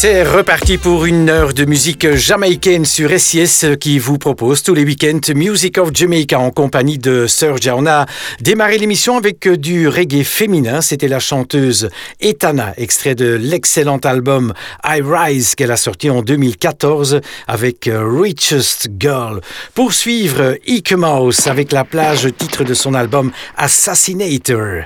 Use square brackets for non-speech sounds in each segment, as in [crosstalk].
C'est reparti pour une heure de musique jamaïcaine sur SIS qui vous propose tous les week-ends Music of Jamaica en compagnie de Sergia. On a démarré l'émission avec du reggae féminin. C'était la chanteuse Etana, extrait de l'excellent album I Rise qu'elle a sorti en 2014 avec Richest Girl. Poursuivre Ike Mouse avec la plage titre de son album Assassinator.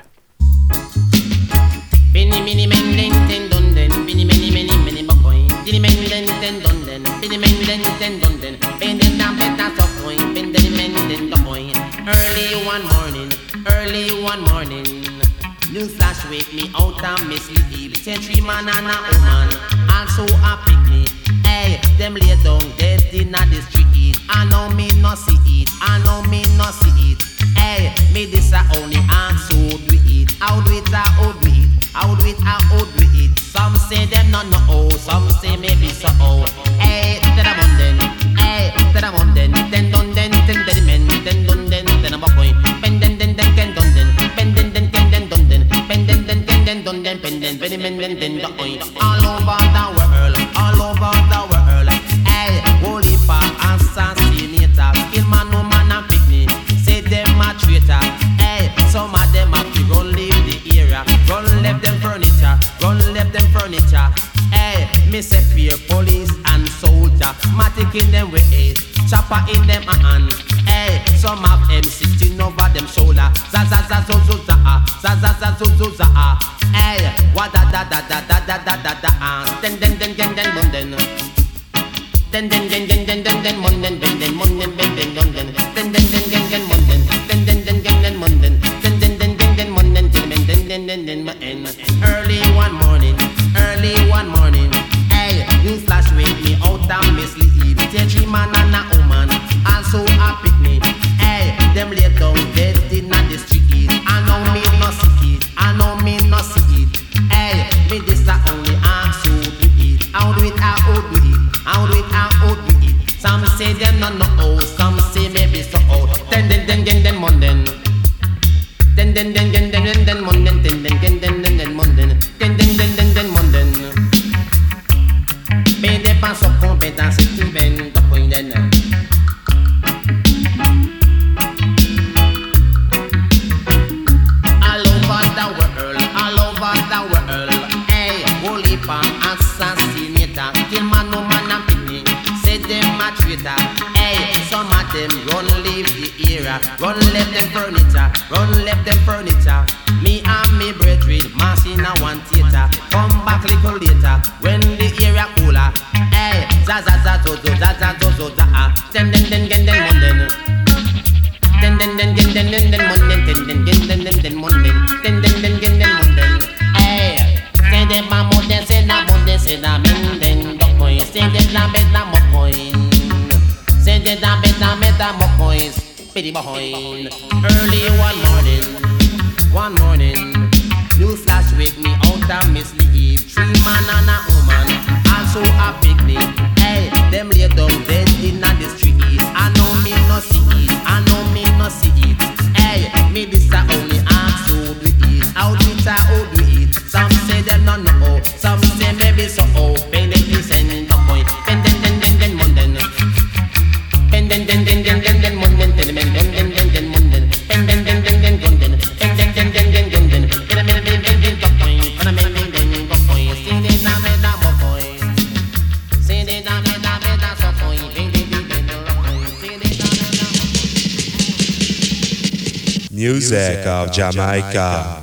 wake me out of my sleep. It's three man and a woman, also a picnic. Hey, them lay down dead inna the street. I know me no see it, I know me no see it. Hey, me this a only and so do it. How do it, how do it, how do it, how do it. Some say them no no oh, some say maybe so oh. Hey, that I'm on then, hey, that I'm on in the 走走走。Jamaica.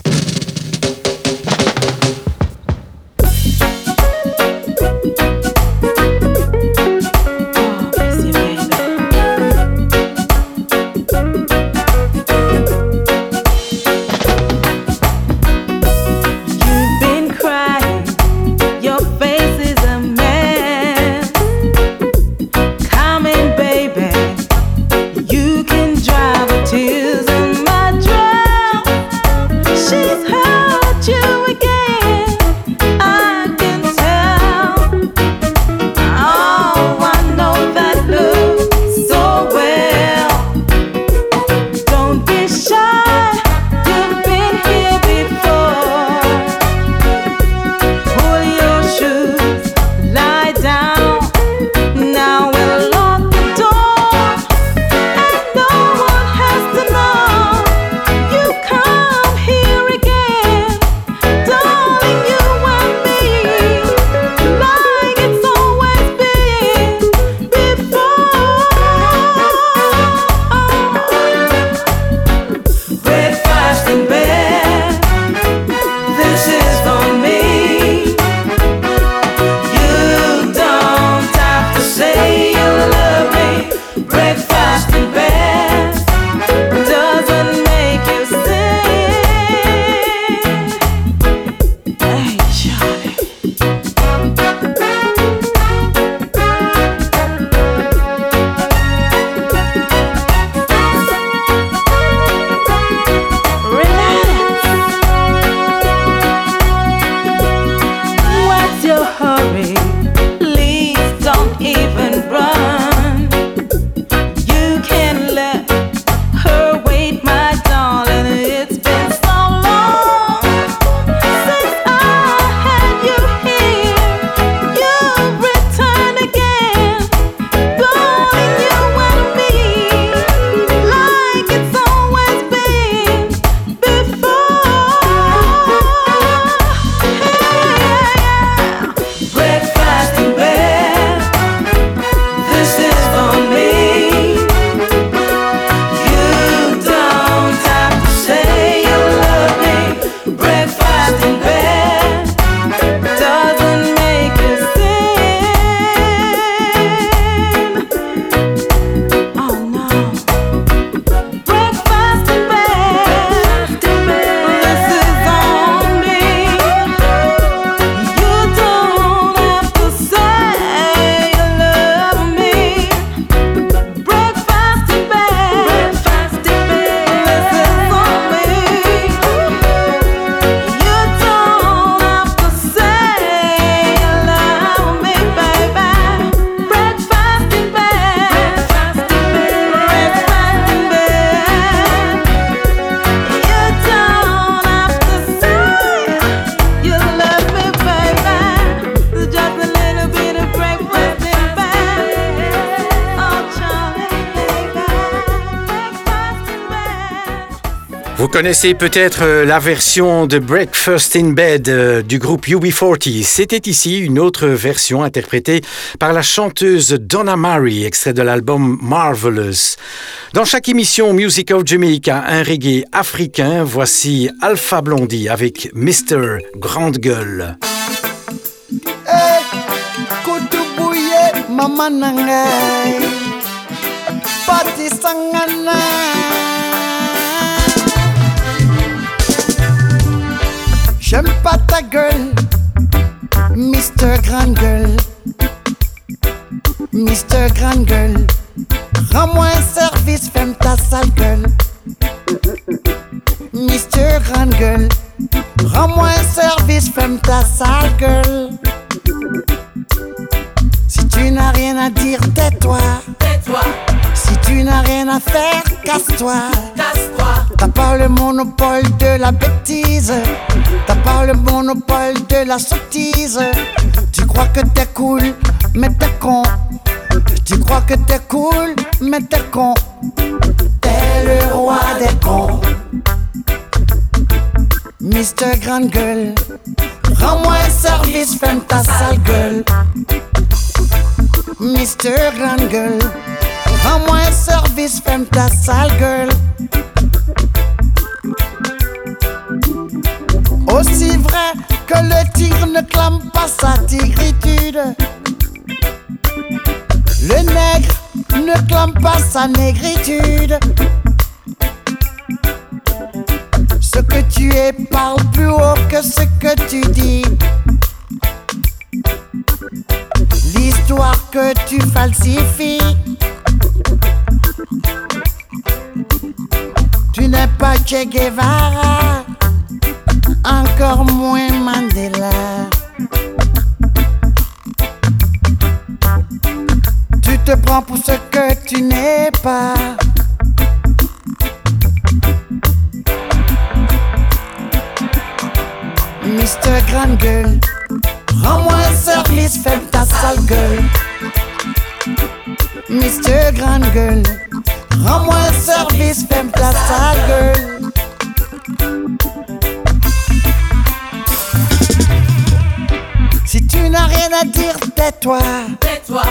Vous connaissez peut-être euh, la version de Breakfast in Bed euh, du groupe UB40. C'était ici une autre version interprétée par la chanteuse Donna Murray, extrait de l'album Marvelous. Dans chaque émission Music of Jamaica, un reggae africain, voici Alpha Blondie avec Mr. Grande Gueule. Hey, J'aime pas ta gueule, Mister Grande Gueule. Mister Grande Gueule, rends-moi un service, ferme ta sale gueule. Mister Grande Gueule, rends-moi un service, ferme ta sale gueule. Tu n'as rien à dire, tais-toi. Tais-toi. Si tu n'as rien à faire, casse-toi. Casse-toi. T'as pas le monopole de la bêtise. T'as pas le monopole de la sottise. Tu crois que t'es cool, mais t'es con. Tu crois que t'es cool, mais t'es con. T'es le roi des cons. Mister Grande Gueule, rends-moi un service, ferme ta sale gueule. Mister Grande Gueule, rends-moi un service, ferme ta sale gueule. Aussi vrai que le tigre ne clame pas sa tigritude. Le nègre ne clame pas sa négritude. Ce que tu es parle plus haut que ce que tu dis. L'histoire que tu falsifies. Tu n'es pas Che Guevara encore moins Mandela. Tu te prends pour ce que tu n'es pas. Mister Grande Gueule, rends-moi un service, fais ta sale gueule. Mister Grande Gueule, rends-moi un service, fais ta sale gueule. Si tu n'as rien à dire, tais-toi. Tais-toi.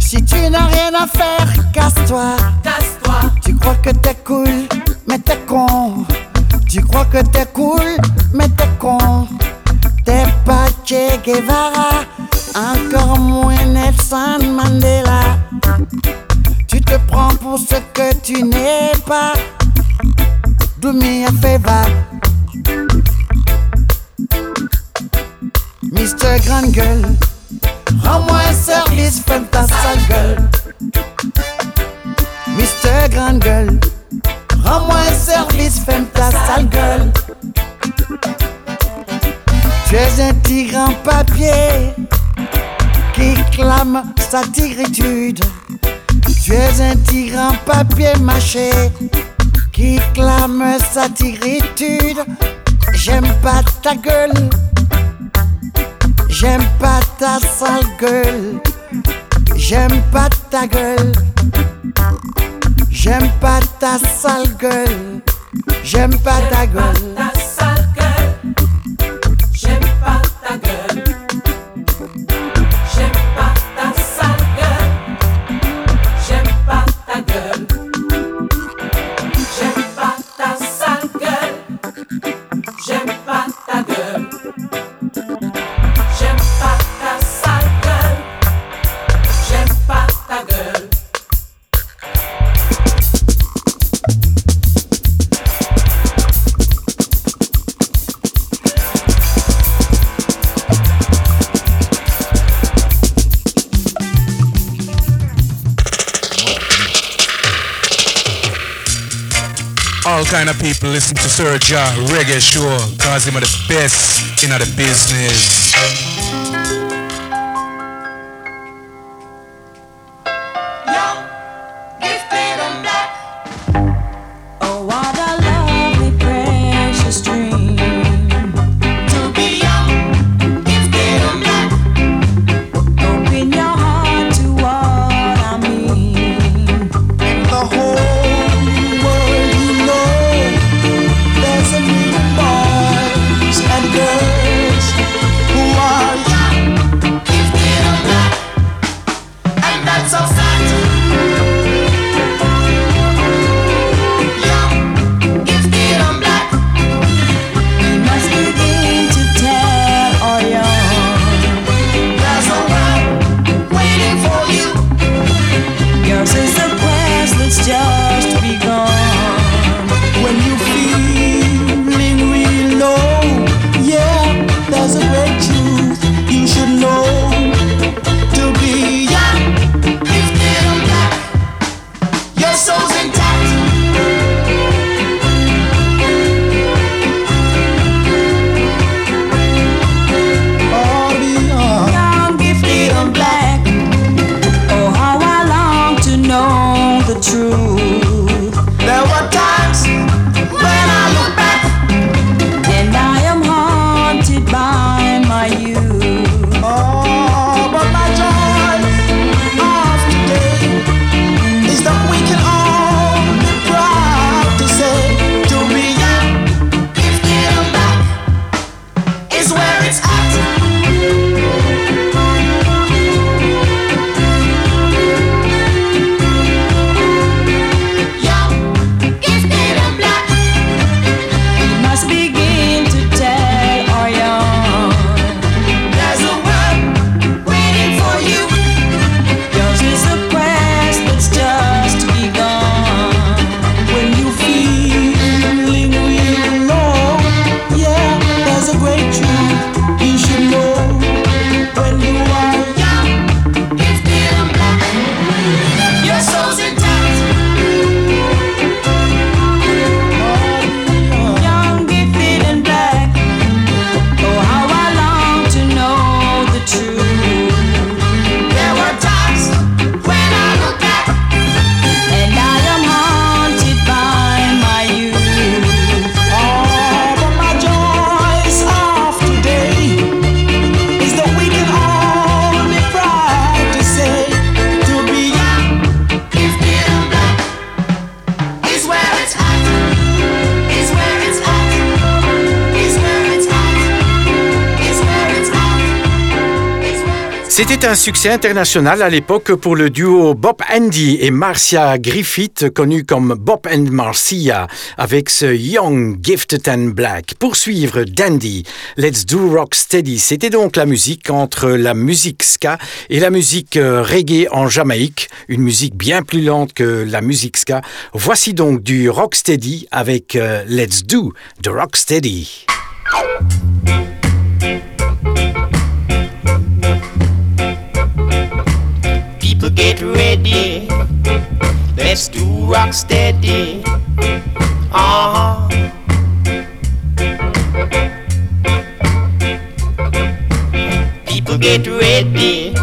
Si tu n'as rien à faire, casse-toi. Casse-toi. Tu crois que t'es cool, mais t'es con. Tu crois que t'es cool, mais t'es con. Pas Che Guevara, encore moins Nelson Mandela. Tu te prends pour ce que tu n'es pas. Do me a favor. Mister Grande Gueule, rends-moi un service, ferme ta sale gueule. Mister Grande Gueule, rends-moi un service, ferme ta sale gueule. Tu es un tigre en papier qui clame sa tigritude. Tu es un tigre en papier mâché qui clame sa tigritude. J'aime pas ta gueule. J'aime pas ta sale gueule. J'aime pas ta gueule. J'aime pas ta sale gueule. J'aime pas ta gueule. Kind of people listen to Sir Ja Reggae Show cause him are the best in the business. Un succès international à l'époque pour le duo Bob Andy et Marcia Griffith, connu comme Bob and Marcia, avec ce Young, Gifted and Black. Poursuivre Dandy, Let's Do Rock Steady. C'était donc la musique entre la musique ska et la musique euh, reggae en Jamaïque, une musique bien plus lente que la musique ska. Voici donc du rock steady avec euh, Let's Do the Rock Steady. Get ready. Let's do rock steady. Uh huh. People get ready.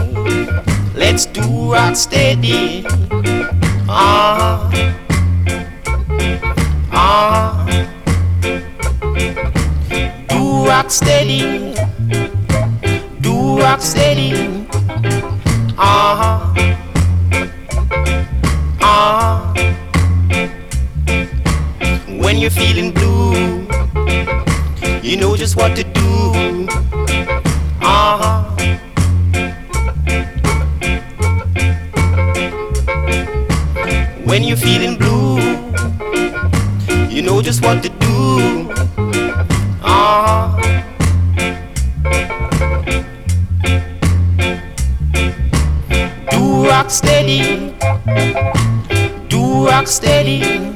Let's do rock steady. Uh huh. Uh huh. Do rock steady. Do rock steady. You're feeling blue, you know just what to do. Uh huh. When you're feeling blue, you know just what to do. Uh huh. Do rock steady. Do rock steady.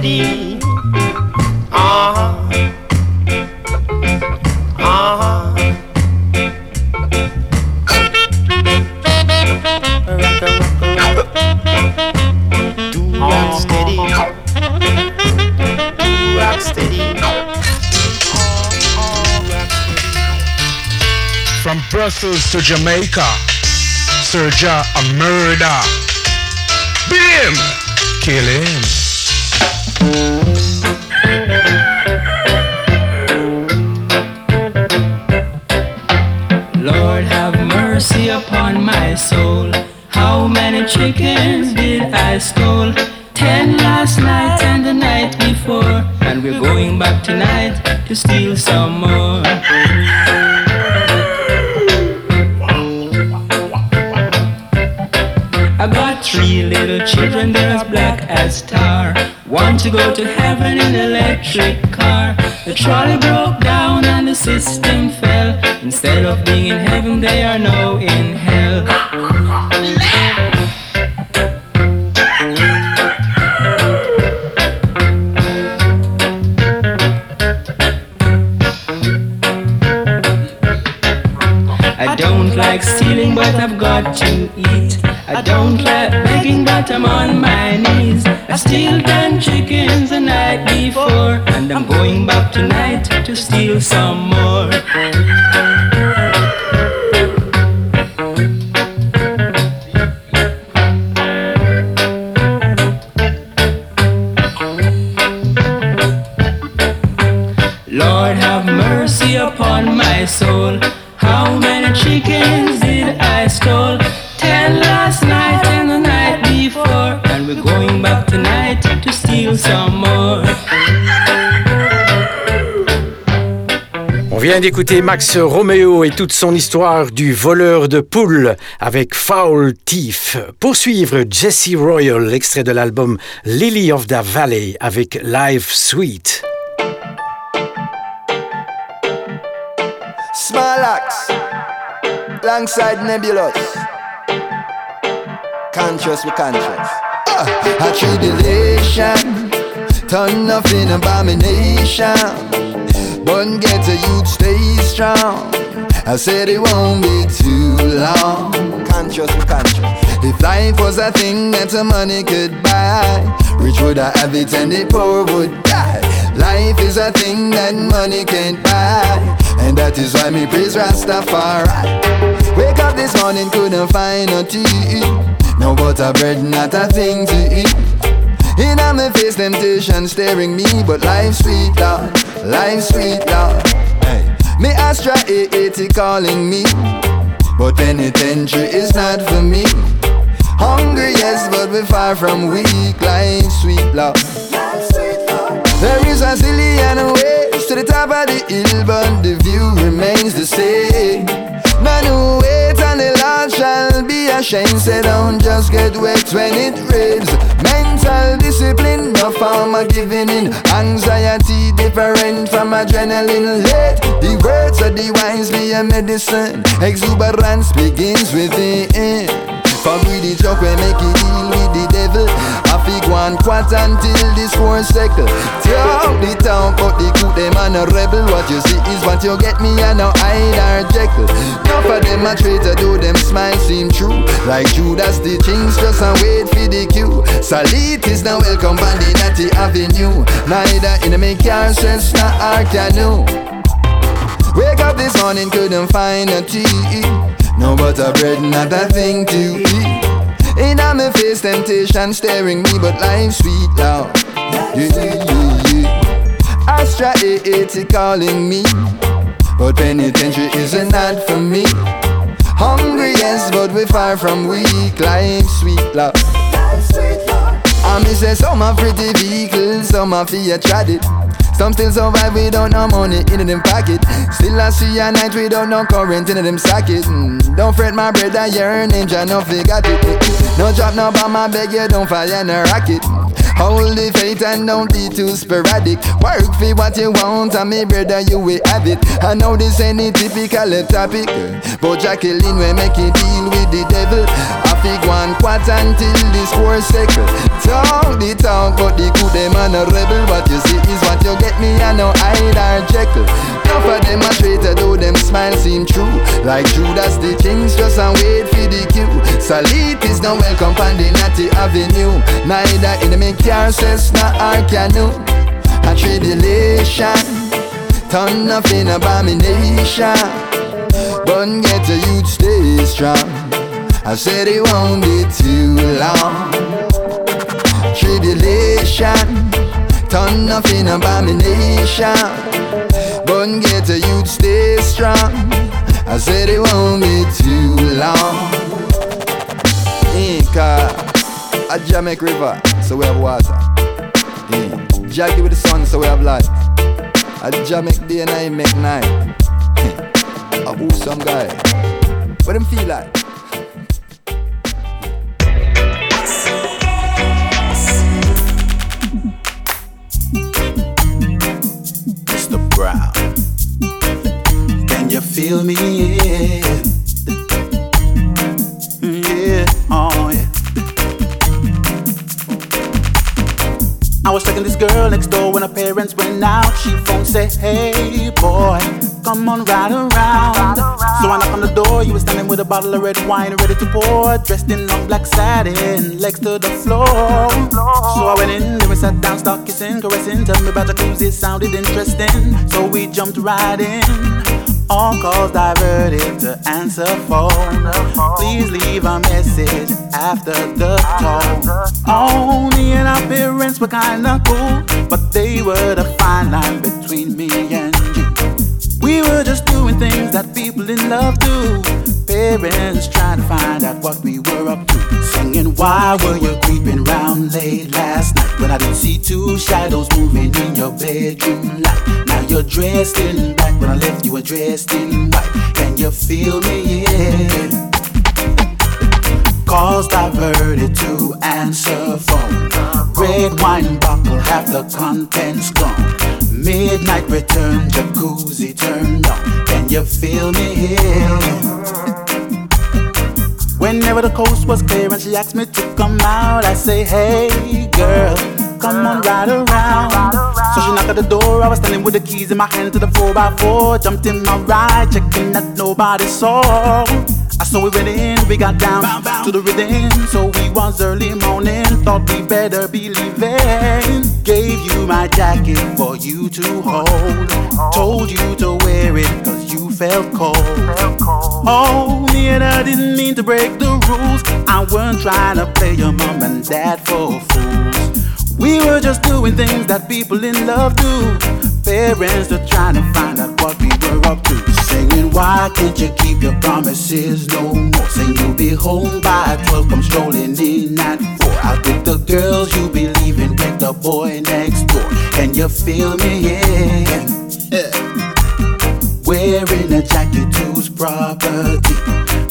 Do rock steady. From Brussels to Jamaica, Serja a murder. Beat him, kill him. Lord have mercy upon my soul. How many chickens stole? Ten last night and the night before. And we're going back tonight to steal some more. vient d'écouter Max Romeo et toute son histoire du voleur de poules avec Foul Thief. Poursuivre Jesse Royal, extrait de l'album Lily of the Valley avec Live Suite. Small axe, alongside Nebulous. Conscious with conscious. Uh, a tribulation, turn nothing abomination. But get a youth stay strong. I said it won't be too long. Conscious, with conscious. If life was a thing that money could buy, rich would I have it and the poor would die. Life is a thing that money can't buy, and that is why me praise Rastafari. Wake up this morning, couldn't find no tea. No butter bread, not a thing to eat. In my face, temptation staring me, but life's sweet, Lord. Life's sweet, Lord. Hey. Me Astra 880 calling me, but penitentiary is not for me. Hungry, yes, but we're far from weak. Life's sweet, Lord. There is a zillion ways to the top of the hill, but the view remains the same. None who wait on the Lord shall be ashamed. Say don't just get wet when it rains. Mental discipline, no form of giving in. Anxiety different from adrenaline. Let the words of the wise be a medicine. Exuberance begins within. For greedy joke we make it deal with the devil. I fi go and quat until this war settle Talk the talk but the coup them and a rebel. What you see is what you get me and no Hyde or jekyll. Enough of them a traitor though them smile seem true. Like Judas the things just a wait for the cue Salit is now welcome on the natty avenue. Neither make car stress nor our canoe Wake up this morning couldn't find a tea no butter bread, not a thing to eat. In my face, temptation staring me, but life's sweet now. Yeah, yeah, yeah. Astra 880 calling me, but penitentiary isn't not for me. Hungry, yes, but we're far from weak. Life's sweet love. I say some are pretty vehicles, some are fear it. Some still survive without no money in them pocket. Still I see a night without no current in them socket. Mm, don't fret my brother, your name, Jah no forgot it. No drop no bomb, I beg you don't fire no rocket. Hold the faith and don't be too sporadic. Work for what you want, and me brother, you will have it. I know this ain't a typical topic, but Jacqueline will make you deal with the devil. Fig one quat until this war cycle. Talk the talk, but the good them and a rebel. What you see is what you get me, I know Hyde or Jekyll. Enough of them a traitor, though them smile seem true. Like Judas, the kings just and wait for the cue. Salit is no welcome on the Natty Avenue. Neither in the make car says not our canoe. A tribulation, turn nothing abomination. But get a youth stay strong. I said it won't be too long. Tribulation, turn nothing abomination. But get a youth stay strong. I said it won't be too long. Inca, a Jamaica River, so we have water. Yeah. Jackie with the sun, so we have light. A Jamaica day and I make night. [laughs] I who some guy. What them feel like? Feel me? Yeah. Yeah, oh yeah. I was checking this girl next door when her parents went out. She phone said, Hey boy, come on ride around. So I knocked on the door. You were standing with a bottle of red wine ready to pour, dressed in long black satin, legs to the floor. So I went in, then we sat down, start kissing, caressing. Tell me about it sounded interesting. So we jumped right in. All calls diverted to answer phone. Please leave a message after the tone. And our parents were kinda cool, but they were the fine line between me and you. We were just doing things that people in love do. parents trying to find out what we were up to. Singing, why were you creeping round late last night when I didn't see two shadows moving in your bedroom light? You're dressed in black when I left you were dressed in white. Can you feel me? Yeah. Calls diverted to answer phone. Red wine bottle, half the contents gone. Midnight return, jacuzzi turned on. Can you feel me here? Whenever the coast was clear and she asked me to come out, I say, hey girl, come on ride around. So she knocked at the door, I was standing with the keys in my hand to the 4x4. Jumped in my ride, checking that nobody saw. I saw we went in, we got down bow, bow. to the rhythm. So we was early morning, thought we better be leaving. Gave you my jacket for you to hold. Told you to wear it, cause you felt cold. Oh, me and I didn't mean to break the rules. I weren't trying to play your mom and dad for fools. We were just doing things that people in love do. Parents are trying to find out what we were up to. Singing, why can't you keep your promises no more? Saying you'll be home by 12, come strolling in at 4. Out with the girls you be leaving with the boy next door. Can you feel me? Yeah. yeah. Wearing a jacket whose property.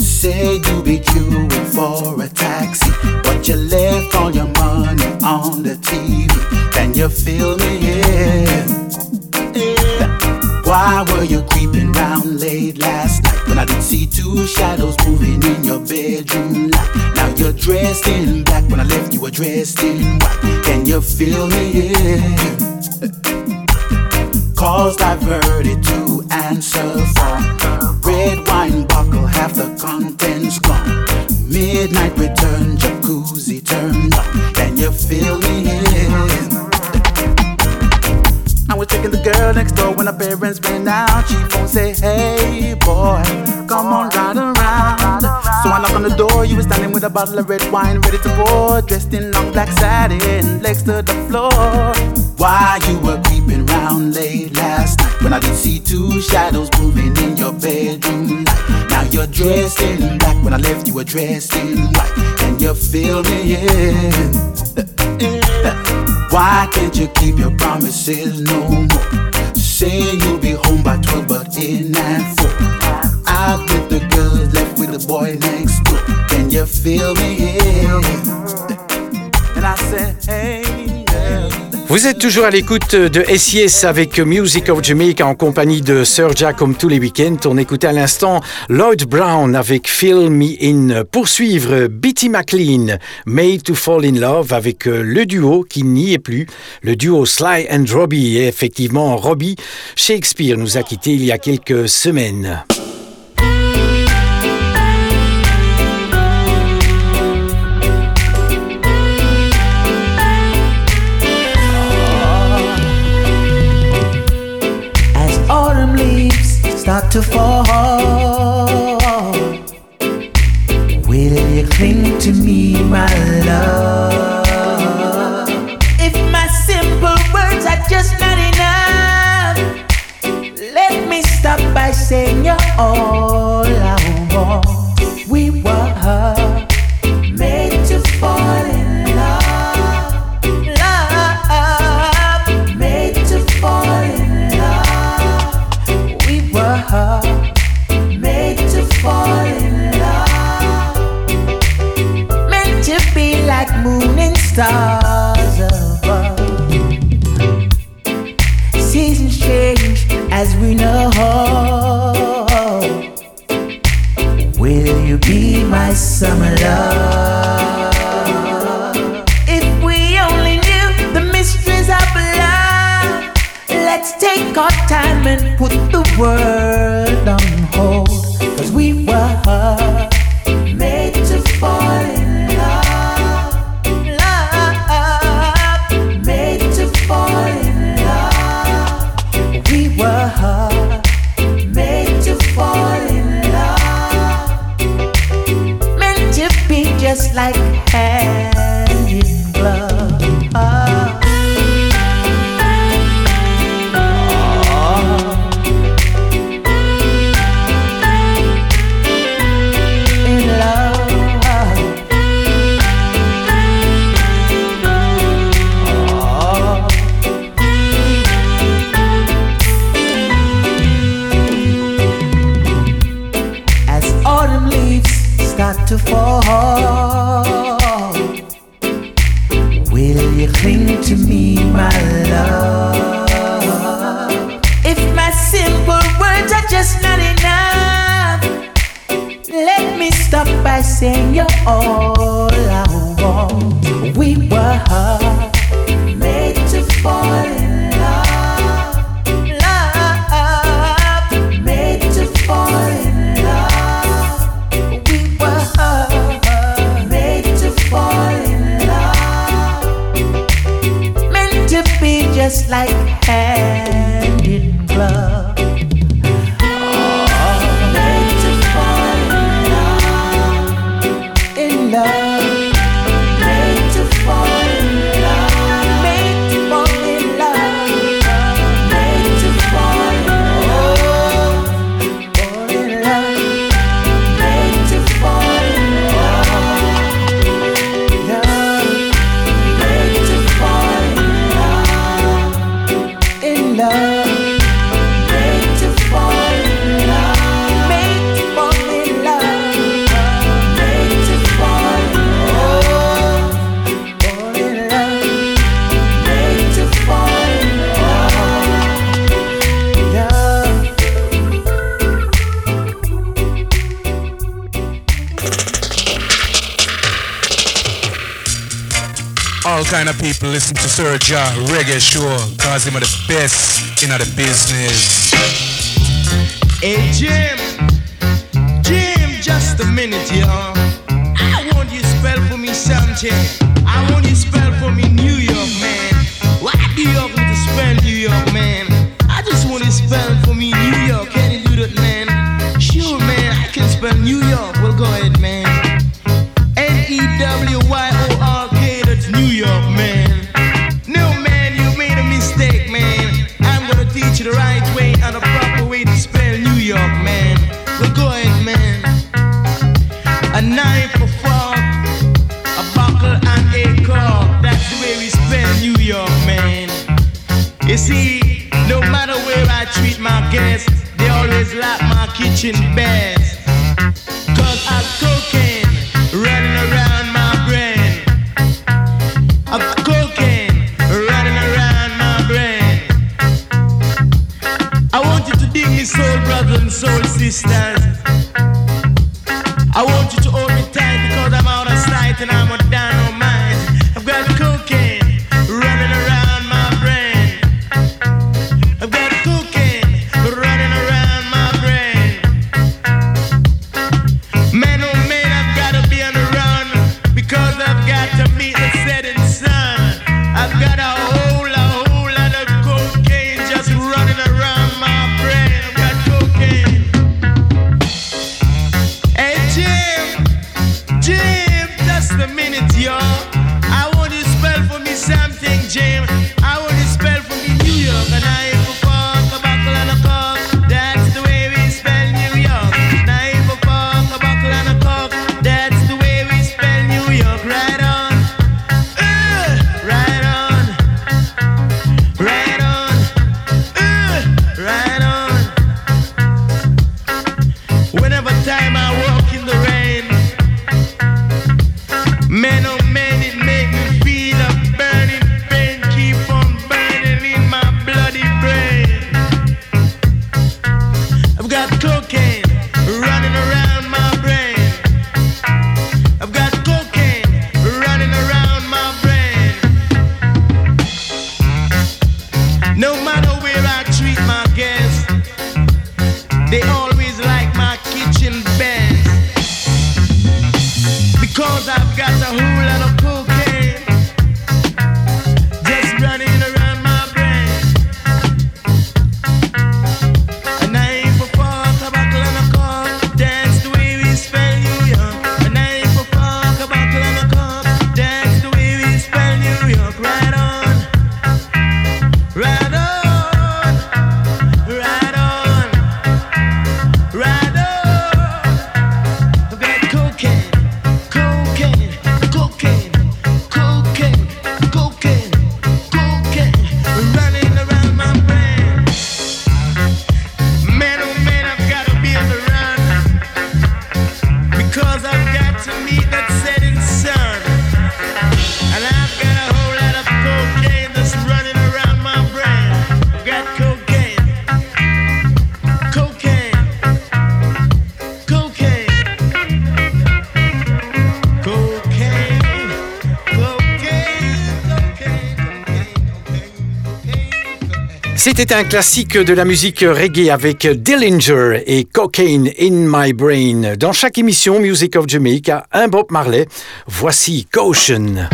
Say you be queuing for a taxi, but you left all your money on the TV. Can you feel me? Yeah. yeah. Why were you creeping round late last night when I didn't see two shadows moving in your bedroom light? Now you're dressed in black when I left you were dressed in white. Can you feel me? Yeah. Calls diverted to answer phone. Red wine bottle, half the contents gone. Midnight return, jacuzzi turned on. You feel me? I was checking the girl next door when her parents went out. She phone say, Hey boy, come on ride around. So I knock on the door, you were standing with a bottle of red wine ready to pour, dressed in long black satin, legs to the floor. Why you were creeping round late last night when I didn't see two shadows moving in your bedroom light? Now you're dressed in black when I left you were dressed in white. Feel me? in. Why can't you keep your promises no more? Saying you'll be home by 12, but in at 4. Out with the girls, left with the boy next door. Can you feel me? Yeah. And I said, hey. Vous êtes toujours à l'écoute de SIS avec Music of Jamaica en compagnie de Sir Jack comme tous les week-ends. On écoutait à l'instant Lloyd Brown avec Fill Me In. Poursuivre Bitty McLean, Made to Fall in Love avec le duo qui n'y est plus, le duo Sly and Robbie. Et effectivement, Robbie Shakespeare nous a quittés il y a quelques semaines. Start to fall. Will you cling to me, my love? If my simple words are just not enough, let me stop by saying you're all stars above. Seasons change as we know. Will you be my summer love? If we only knew the mysteries of love, let's take our time and put the world on hold. Cause we were like listen to Sir Reggae Show, cause him are the best in the business. Hey Jim, Jim, just a minute, y'all. I want you spell for me something. I want you spell for me New York, man. Why do you have to spell New York, man? I just want to spell for me C'était un classique de la musique reggae avec Dillinger et Cocaine in My Brain. Dans chaque émission Music of Jamaica, un Bob Marley. Voici Caution.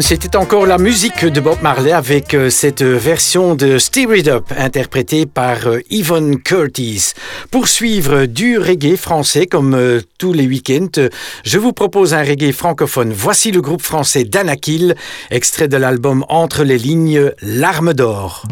C'était encore la musique de Bob Marley avec euh, cette version de Stir It Up interprétée par euh, Yvonne Curtis. Pour suivre du reggae français comme euh, tous les week-ends, je vous propose un reggae francophone. Voici le groupe français Danakil, extrait de l'album Entre les lignes, L'arme d'or.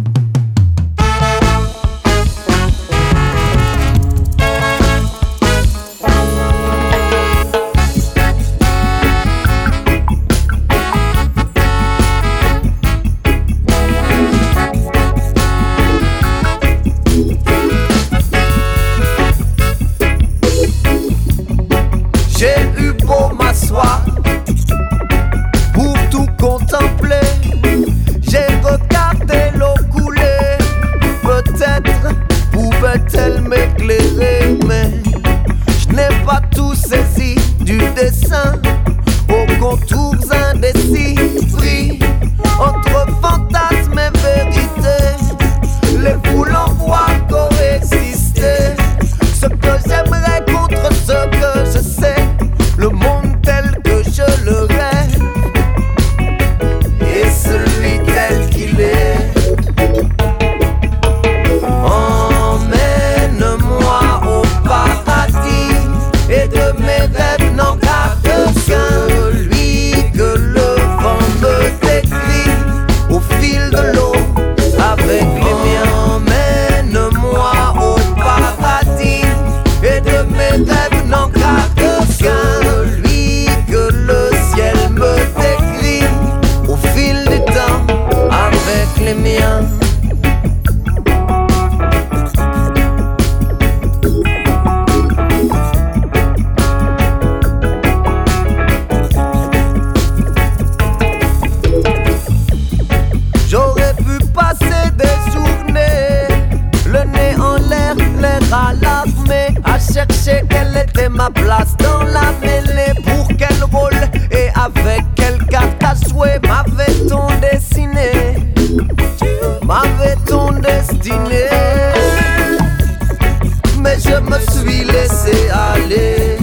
je me suis laissé aller,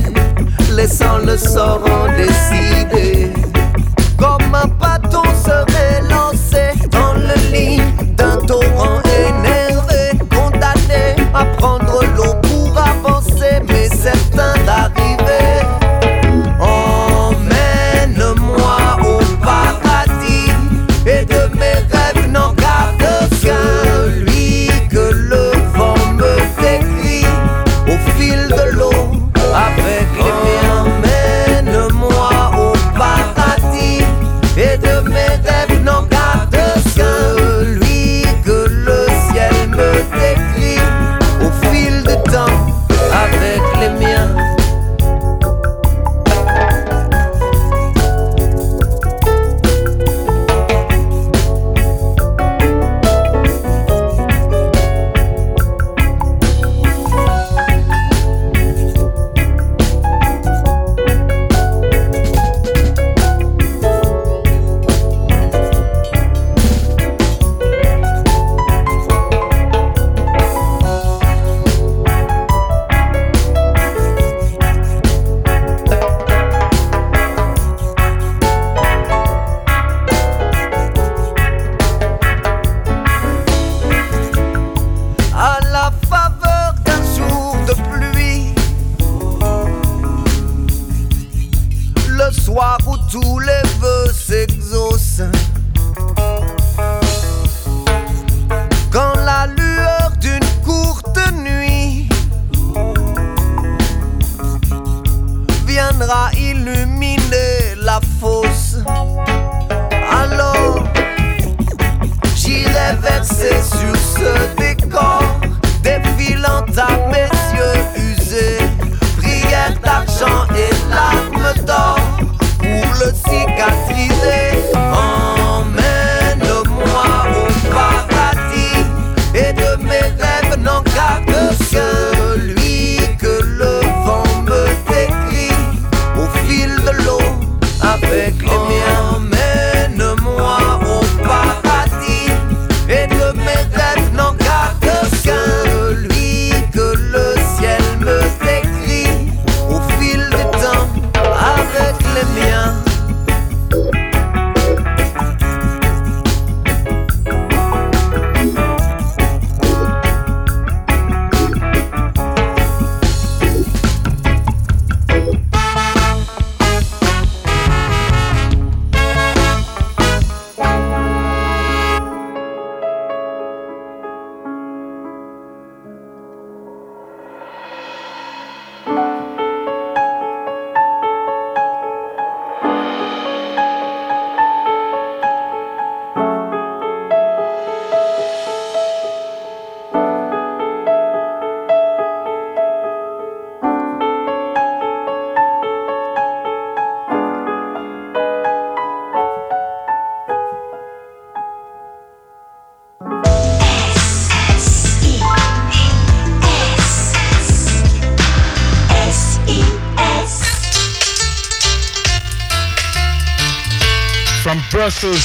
laissant le sort décider. Comme un bâton serait lancé dans le lit d'un torrent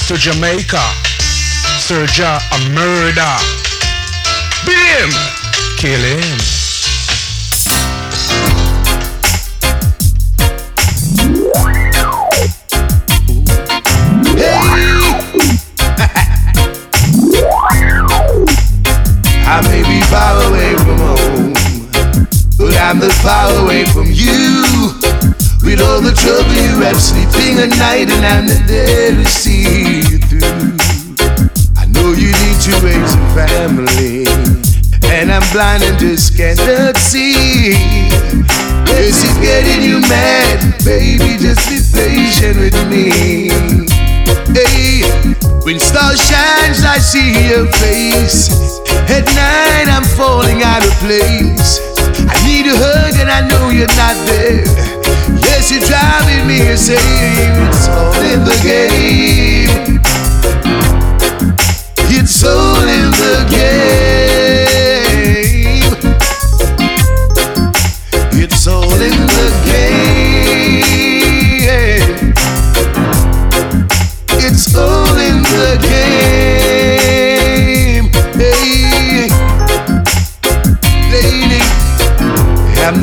to Jamaica, Serja a murder. Him, kill him.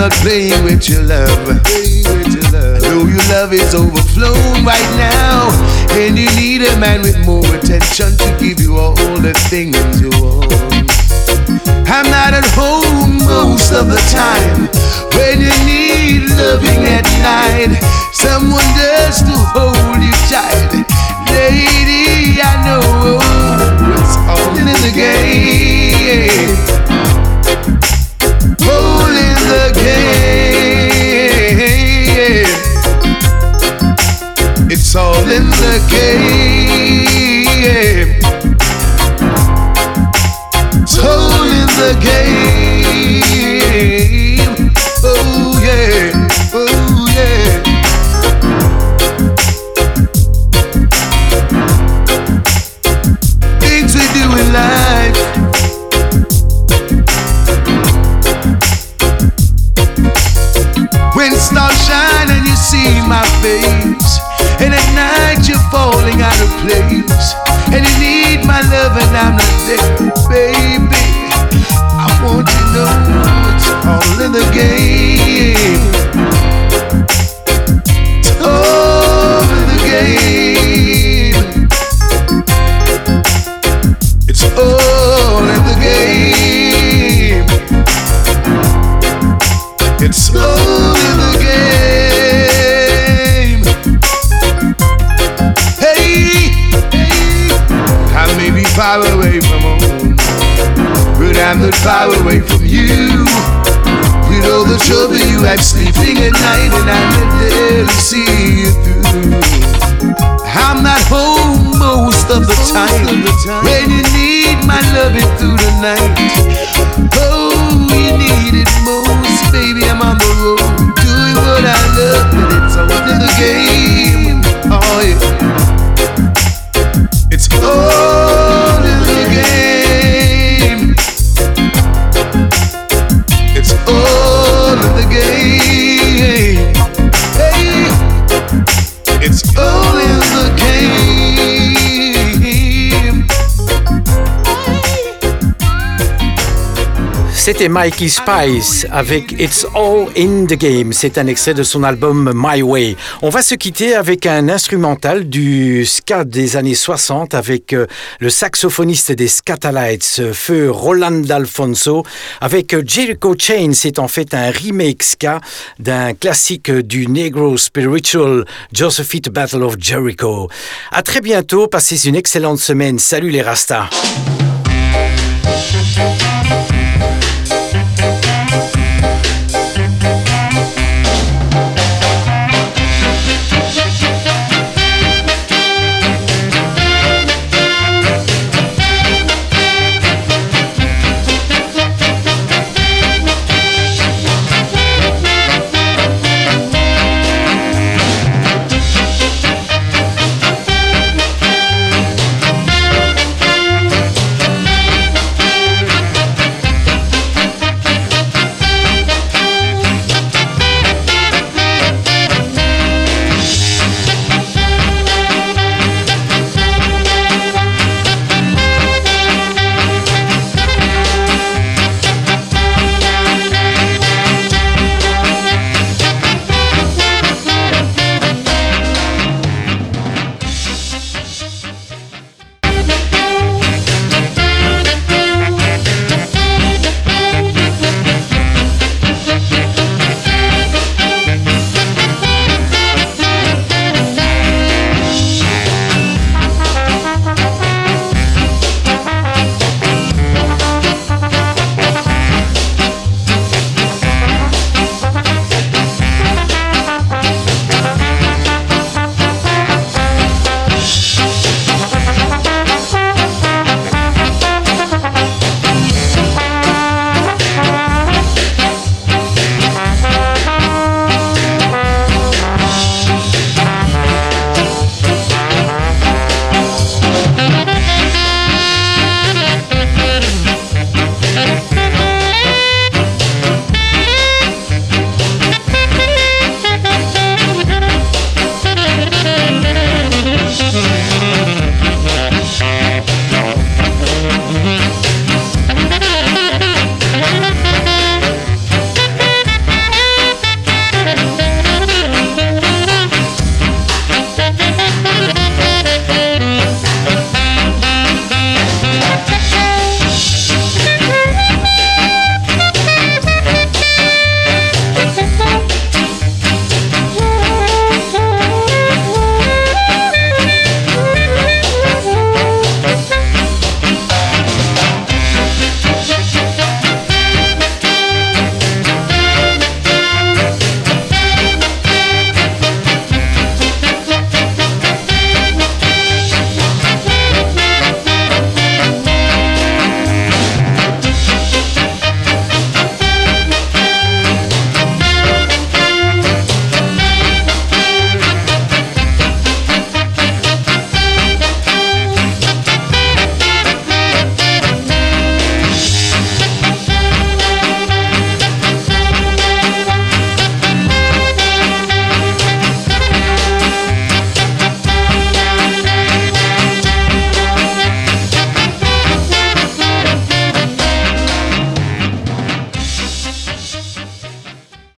Not playing with your love. I know your love is overflowing right now, and you need a man with more attention to give you all the things you want. I'm not at home most of the time when you need loving at night. Someone just to hold you tight. Lady, I know it's all in the game. All in the game. C'était Mikey Spice avec It's All in the Game. C'est un extrait de son album My Way. On va se quitter avec un instrumental du ska des années 60 avec euh, le saxophoniste des Scatalites, euh, feu Roland Alfonso, avec euh, Jericho Chain. C'est en fait un remake ska d'un classique du Negro Spiritual, Josephite Battle of Jericho. À très bientôt. Passez une excellente semaine. Salut les Rastas.